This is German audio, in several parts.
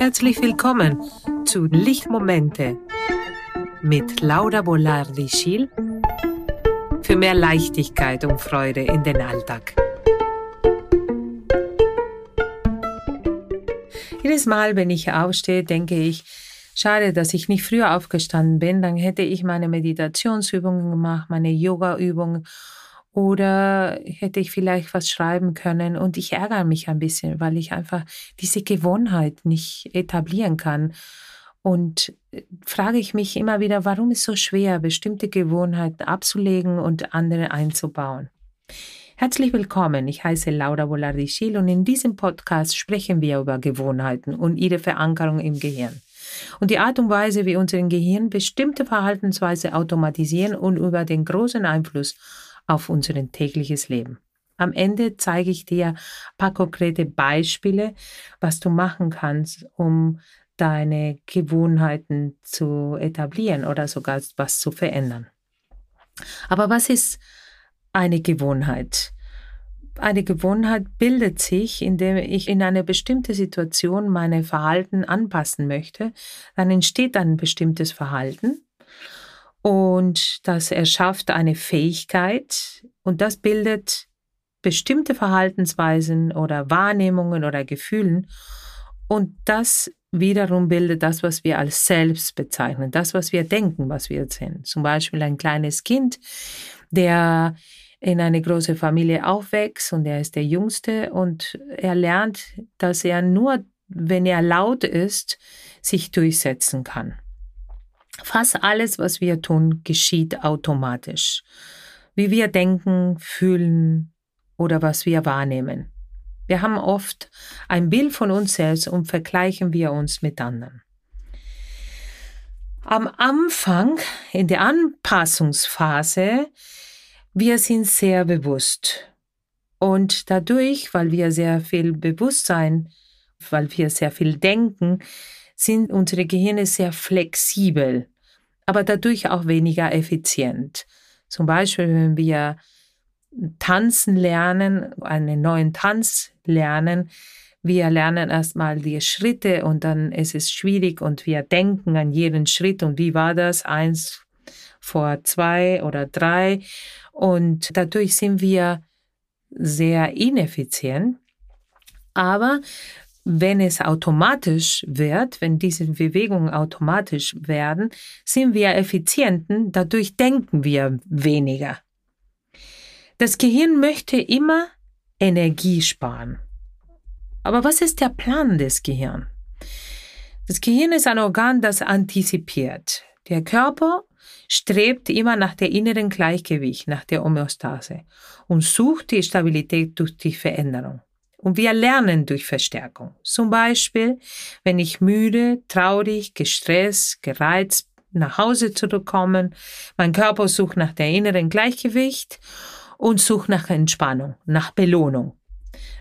Herzlich willkommen zu Lichtmomente mit Laura Bolardi-Schiel für mehr Leichtigkeit und Freude in den Alltag. Jedes Mal, wenn ich aufstehe, denke ich, schade, dass ich nicht früher aufgestanden bin, dann hätte ich meine Meditationsübungen gemacht, meine Yoga-Übungen oder hätte ich vielleicht was schreiben können und ich ärgere mich ein bisschen, weil ich einfach diese Gewohnheit nicht etablieren kann. Und äh, frage ich mich immer wieder, warum ist es so schwer, bestimmte Gewohnheiten abzulegen und andere einzubauen? Herzlich willkommen, ich heiße Laura Volardischil und in diesem Podcast sprechen wir über Gewohnheiten und ihre Verankerung im Gehirn. Und die Art und Weise, wie unser Gehirn bestimmte Verhaltensweise automatisieren und über den großen Einfluss auf unser tägliches Leben. Am Ende zeige ich dir ein paar konkrete Beispiele, was du machen kannst, um deine Gewohnheiten zu etablieren oder sogar was zu verändern. Aber was ist eine Gewohnheit? Eine Gewohnheit bildet sich, indem ich in eine bestimmte Situation meine Verhalten anpassen möchte. Dann entsteht ein bestimmtes Verhalten und das erschafft eine Fähigkeit und das bildet bestimmte Verhaltensweisen oder Wahrnehmungen oder Gefühlen. Und das wiederum bildet das, was wir als Selbst bezeichnen, das, was wir denken, was wir sind. Zum Beispiel ein kleines Kind, der in eine große Familie aufwächst und er ist der Jüngste und er lernt, dass er nur, wenn er laut ist, sich durchsetzen kann. Fast alles, was wir tun, geschieht automatisch. Wie wir denken, fühlen oder was wir wahrnehmen. Wir haben oft ein Bild von uns selbst und vergleichen wir uns mit anderen. Am Anfang, in der Anpassungsphase, wir sind sehr bewusst. Und dadurch, weil wir sehr viel Bewusstsein, weil wir sehr viel denken, sind unsere Gehirne sehr flexibel, aber dadurch auch weniger effizient. Zum Beispiel, wenn wir tanzen lernen, einen neuen Tanz lernen, wir lernen erstmal die Schritte und dann ist es schwierig und wir denken an jeden Schritt und wie war das eins vor zwei oder drei und dadurch sind wir sehr ineffizient. Aber wenn es automatisch wird, wenn diese Bewegungen automatisch werden, sind wir effizienten, dadurch denken wir weniger. Das Gehirn möchte immer Energie sparen. Aber was ist der Plan des Gehirns? Das Gehirn ist ein Organ, das antizipiert. Der Körper strebt immer nach der inneren Gleichgewicht, nach der Homöostase und sucht die Stabilität durch die Veränderung. Und wir lernen durch Verstärkung. Zum Beispiel, wenn ich müde, traurig, gestresst, gereizt nach Hause zurückkommen, mein Körper sucht nach der inneren Gleichgewicht und sucht nach Entspannung, nach Belohnung.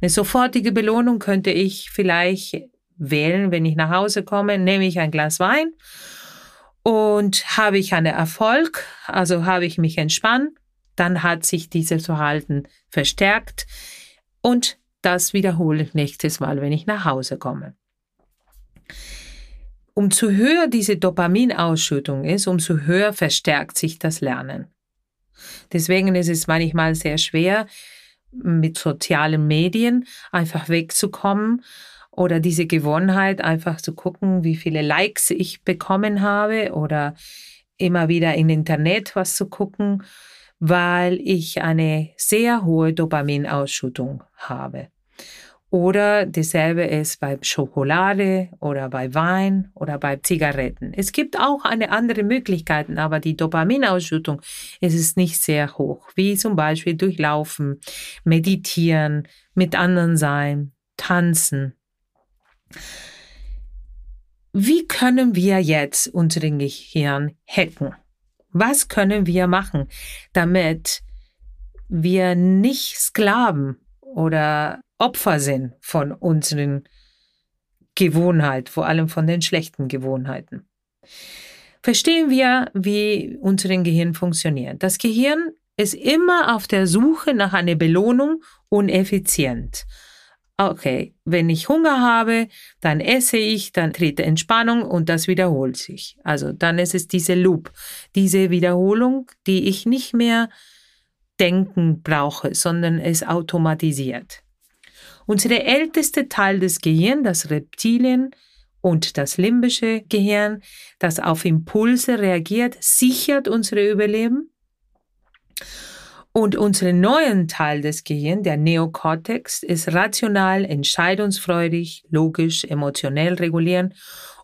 Eine sofortige Belohnung könnte ich vielleicht wählen, wenn ich nach Hause komme, nehme ich ein Glas Wein und habe ich einen Erfolg, also habe ich mich entspannt, dann hat sich dieses Verhalten verstärkt und das wiederhole ich nächstes Mal, wenn ich nach Hause komme. Umso höher diese Dopaminausschüttung ist, umso höher verstärkt sich das Lernen. Deswegen ist es manchmal sehr schwer, mit sozialen Medien einfach wegzukommen oder diese Gewohnheit einfach zu gucken, wie viele Likes ich bekommen habe oder immer wieder im Internet was zu gucken, weil ich eine sehr hohe Dopaminausschüttung habe. Oder dasselbe ist bei Schokolade oder bei Wein oder bei Zigaretten. Es gibt auch eine andere Möglichkeiten, aber die Dopaminausschüttung ist nicht sehr hoch, wie zum Beispiel durchlaufen, meditieren, mit anderen sein, tanzen. Wie können wir jetzt unseren Gehirn hacken? Was können wir machen, damit wir nicht Sklaven oder Opfer sind von unseren Gewohnheiten, vor allem von den schlechten Gewohnheiten. Verstehen wir, wie unser Gehirn funktioniert. Das Gehirn ist immer auf der Suche nach einer Belohnung und effizient. okay, wenn ich Hunger habe, dann esse ich, dann tritt Entspannung und das wiederholt sich. Also dann ist es diese Loop, diese Wiederholung, die ich nicht mehr denken brauche, sondern es automatisiert. Unsere älteste Teil des Gehirns, das Reptilien und das limbische Gehirn, das auf Impulse reagiert, sichert unsere Überleben. Und unseren neuen Teil des Gehirns, der Neokortex, ist rational, entscheidungsfreudig, logisch, emotionell regulieren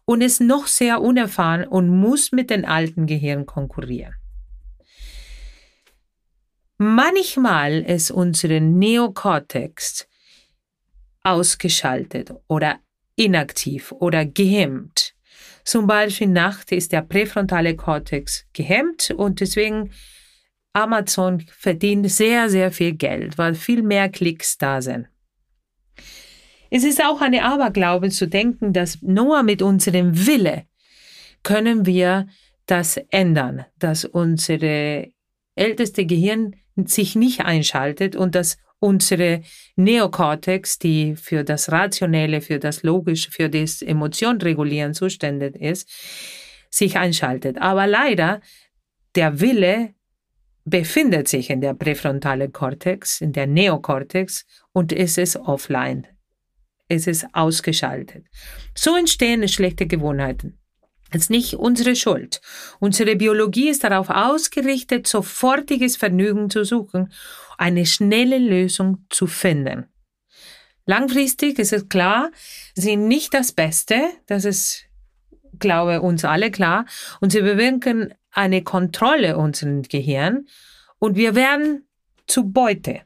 und ist noch sehr unerfahren und muss mit dem alten Gehirn konkurrieren. Manchmal ist unser Neokortex ausgeschaltet oder inaktiv oder gehemmt. Zum Beispiel nachts ist der präfrontale Kortex gehemmt und deswegen Amazon verdient sehr, sehr viel Geld, weil viel mehr Klicks da sind. Es ist auch eine Aberglaube zu denken, dass nur mit unserem Wille können wir das ändern, dass unsere älteste Gehirn sich nicht einschaltet und dass unsere Neokortex, die für das Rationelle, für das Logische, für das Emotionregulieren zuständig ist, sich einschaltet. Aber leider, der Wille befindet sich in der präfrontale Kortex, in der Neokortex und es ist offline. Es ist ausgeschaltet. So entstehen schlechte Gewohnheiten. Das ist nicht unsere Schuld. Unsere Biologie ist darauf ausgerichtet, sofortiges Vergnügen zu suchen, eine schnelle Lösung zu finden. Langfristig ist es klar, sind nicht das Beste, das ist, glaube uns alle klar, und sie bewirken eine Kontrolle unserem Gehirn und wir werden zu Beute.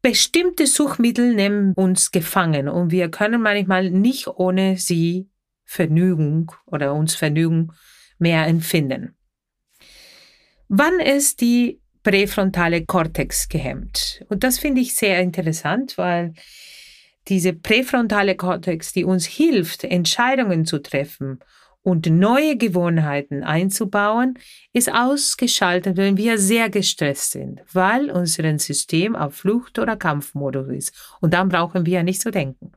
Bestimmte Suchmittel nehmen uns gefangen und wir können manchmal nicht ohne sie Vergnügung oder uns Vergnügen mehr empfinden. Wann ist die präfrontale Kortex gehemmt? Und das finde ich sehr interessant, weil diese präfrontale Kortex, die uns hilft, Entscheidungen zu treffen und neue Gewohnheiten einzubauen, ist ausgeschaltet, wenn wir sehr gestresst sind, weil unser System auf Flucht- oder Kampfmodus ist. Und dann brauchen wir nicht zu denken.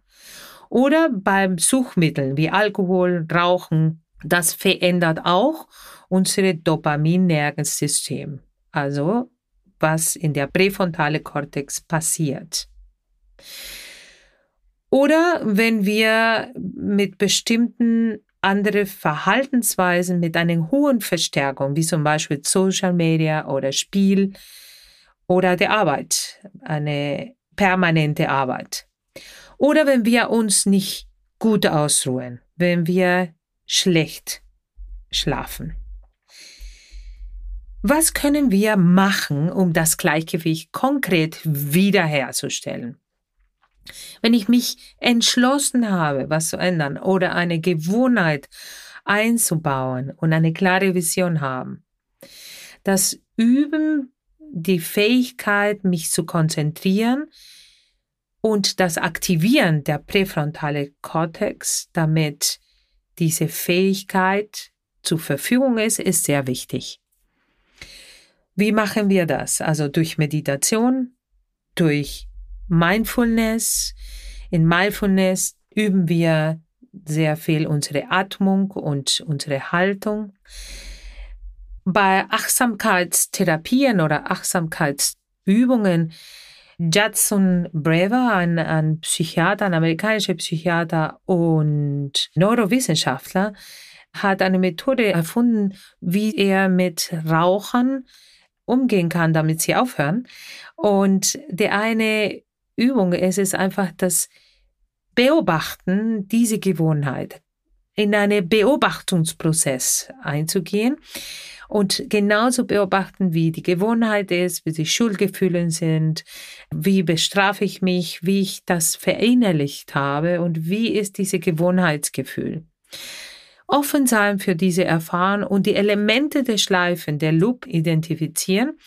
Oder beim Suchmitteln wie Alkohol, Rauchen, das verändert auch unser Dopaminnervensystem. Also was in der präfrontale Kortex passiert. Oder wenn wir mit bestimmten andere Verhaltensweisen mit einer hohen Verstärkung, wie zum Beispiel Social Media oder Spiel oder der Arbeit, eine permanente Arbeit. Oder wenn wir uns nicht gut ausruhen, wenn wir schlecht schlafen. Was können wir machen, um das Gleichgewicht konkret wiederherzustellen? Wenn ich mich entschlossen habe, was zu ändern oder eine Gewohnheit einzubauen und eine klare Vision haben, das Üben, die Fähigkeit, mich zu konzentrieren und das Aktivieren der präfrontale Kortex, damit diese Fähigkeit zur Verfügung ist, ist sehr wichtig. Wie machen wir das? Also durch Meditation, durch Mindfulness. In Mindfulness üben wir sehr viel unsere Atmung und unsere Haltung. Bei Achtsamkeitstherapien oder Achtsamkeitsübungen, Judson Brewer, ein, ein Psychiater, ein amerikanischer Psychiater und Neurowissenschaftler, hat eine Methode erfunden, wie er mit Rauchern umgehen kann, damit sie aufhören. Und der eine Übung. Es ist einfach das Beobachten, diese Gewohnheit, in einen Beobachtungsprozess einzugehen und genauso beobachten, wie die Gewohnheit ist, wie die Schuldgefühle sind, wie bestrafe ich mich, wie ich das verinnerlicht habe und wie ist diese Gewohnheitsgefühl. Offen sein für diese Erfahrung und die Elemente der Schleifen, der Loop identifizieren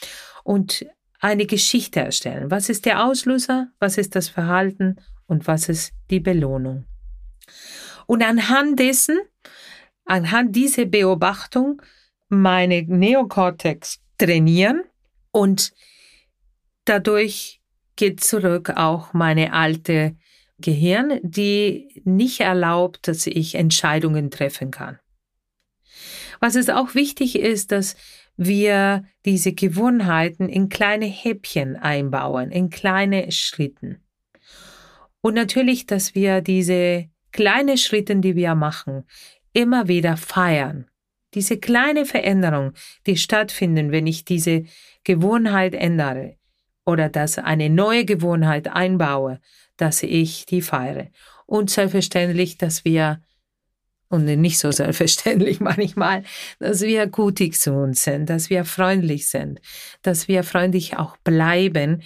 und eine Geschichte erstellen. Was ist der Auslöser? Was ist das Verhalten? Und was ist die Belohnung? Und anhand dessen, anhand dieser Beobachtung, meine Neokortex trainieren und dadurch geht zurück auch meine alte Gehirn, die nicht erlaubt, dass ich Entscheidungen treffen kann. Was es auch wichtig ist, dass wir diese Gewohnheiten in kleine Häppchen einbauen, in kleine Schritten. Und natürlich, dass wir diese kleine Schritte, die wir machen, immer wieder feiern. Diese kleine Veränderung, die stattfinden, wenn ich diese Gewohnheit ändere oder dass eine neue Gewohnheit einbaue, dass ich die feiere. Und selbstverständlich, dass wir und nicht so selbstverständlich manchmal, dass wir gutig zu uns sind, dass wir freundlich sind, dass wir freundlich auch bleiben,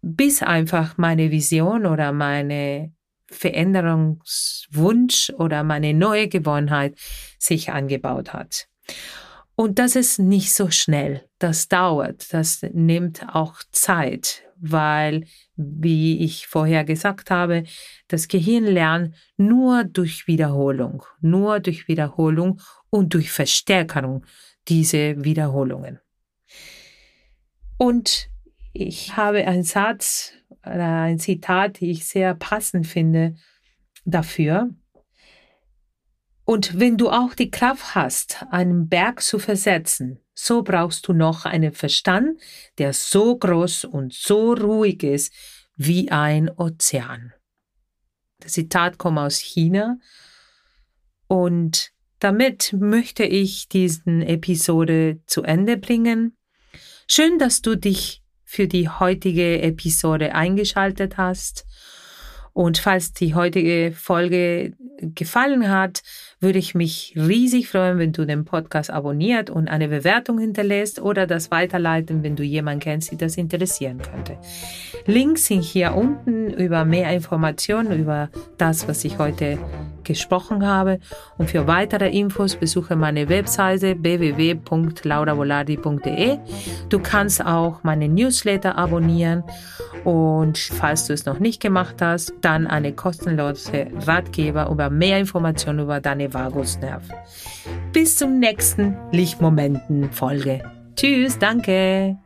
bis einfach meine Vision oder meine Veränderungswunsch oder meine neue Gewohnheit sich angebaut hat. Und das ist nicht so schnell. Das dauert. Das nimmt auch Zeit, weil, wie ich vorher gesagt habe, das Gehirn lernt nur durch Wiederholung, nur durch Wiederholung und durch Verstärkung diese Wiederholungen. Und ich habe einen Satz, ein Zitat, die ich sehr passend finde dafür. Und wenn du auch die Kraft hast, einen Berg zu versetzen, so brauchst du noch einen Verstand, der so groß und so ruhig ist wie ein Ozean. Das Zitat kommt aus China und damit möchte ich diesen Episode zu Ende bringen. Schön, dass du dich für die heutige Episode eingeschaltet hast. Und falls die heutige Folge gefallen hat, würde ich mich riesig freuen, wenn du den Podcast abonniert und eine Bewertung hinterlässt oder das weiterleiten, wenn du jemanden kennst, die das interessieren könnte. Links sind hier unten über mehr Informationen über das, was ich heute gesprochen habe. Und für weitere Infos besuche meine Webseite www.lauravoladi.de. Du kannst auch meine Newsletter abonnieren und falls du es noch nicht gemacht hast, dann eine kostenlose Ratgeber über mehr Informationen über deine Vagusnerv. Bis zum nächsten Lichtmomenten Folge. Tschüss, danke.